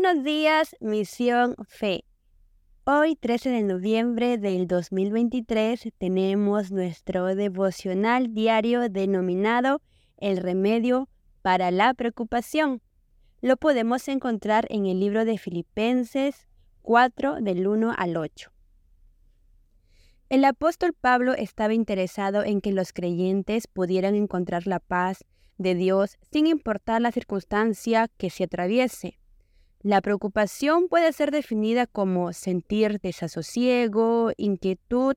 Bienvenidos, Misión Fe. Hoy, 13 de noviembre del 2023, tenemos nuestro devocional diario denominado El remedio para la preocupación. Lo podemos encontrar en el libro de Filipenses 4 del 1 al 8. El apóstol Pablo estaba interesado en que los creyentes pudieran encontrar la paz de Dios sin importar la circunstancia que se atraviese. La preocupación puede ser definida como sentir desasosiego, inquietud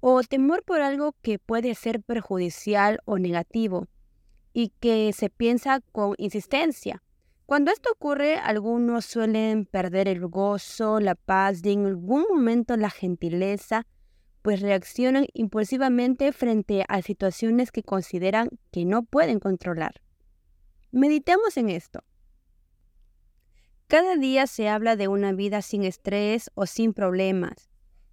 o temor por algo que puede ser perjudicial o negativo y que se piensa con insistencia. Cuando esto ocurre, algunos suelen perder el gozo, la paz y en algún momento la gentileza, pues reaccionan impulsivamente frente a situaciones que consideran que no pueden controlar. Meditemos en esto. Cada día se habla de una vida sin estrés o sin problemas,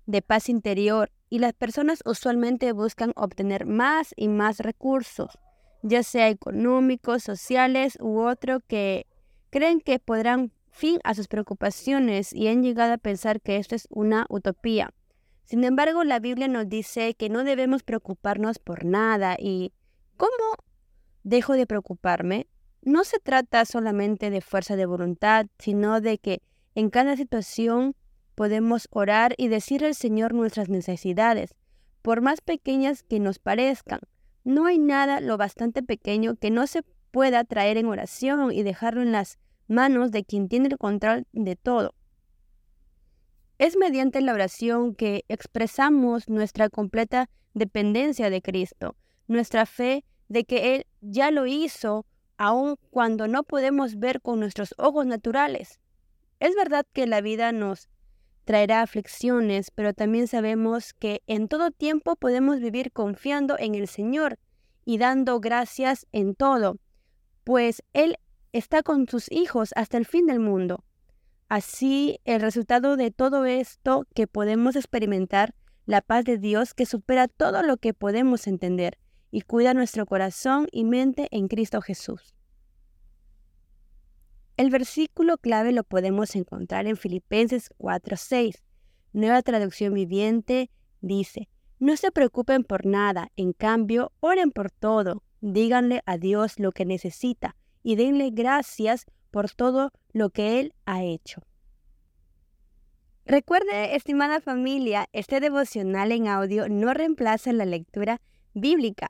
de paz interior, y las personas usualmente buscan obtener más y más recursos, ya sea económicos, sociales u otro que creen que podrán fin a sus preocupaciones y han llegado a pensar que esto es una utopía. Sin embargo, la Biblia nos dice que no debemos preocuparnos por nada y ¿cómo dejo de preocuparme? No se trata solamente de fuerza de voluntad, sino de que en cada situación podemos orar y decir al Señor nuestras necesidades, por más pequeñas que nos parezcan. No hay nada lo bastante pequeño que no se pueda traer en oración y dejarlo en las manos de quien tiene el control de todo. Es mediante la oración que expresamos nuestra completa dependencia de Cristo, nuestra fe de que Él ya lo hizo aun cuando no podemos ver con nuestros ojos naturales. Es verdad que la vida nos traerá aflicciones, pero también sabemos que en todo tiempo podemos vivir confiando en el Señor y dando gracias en todo, pues Él está con sus hijos hasta el fin del mundo. Así, el resultado de todo esto que podemos experimentar, la paz de Dios que supera todo lo que podemos entender, y cuida nuestro corazón y mente en Cristo Jesús. El versículo clave lo podemos encontrar en Filipenses 4:6. Nueva traducción viviente dice, no se preocupen por nada, en cambio, oren por todo, díganle a Dios lo que necesita y denle gracias por todo lo que Él ha hecho. Recuerde, estimada familia, este devocional en audio no reemplaza la lectura bíblica.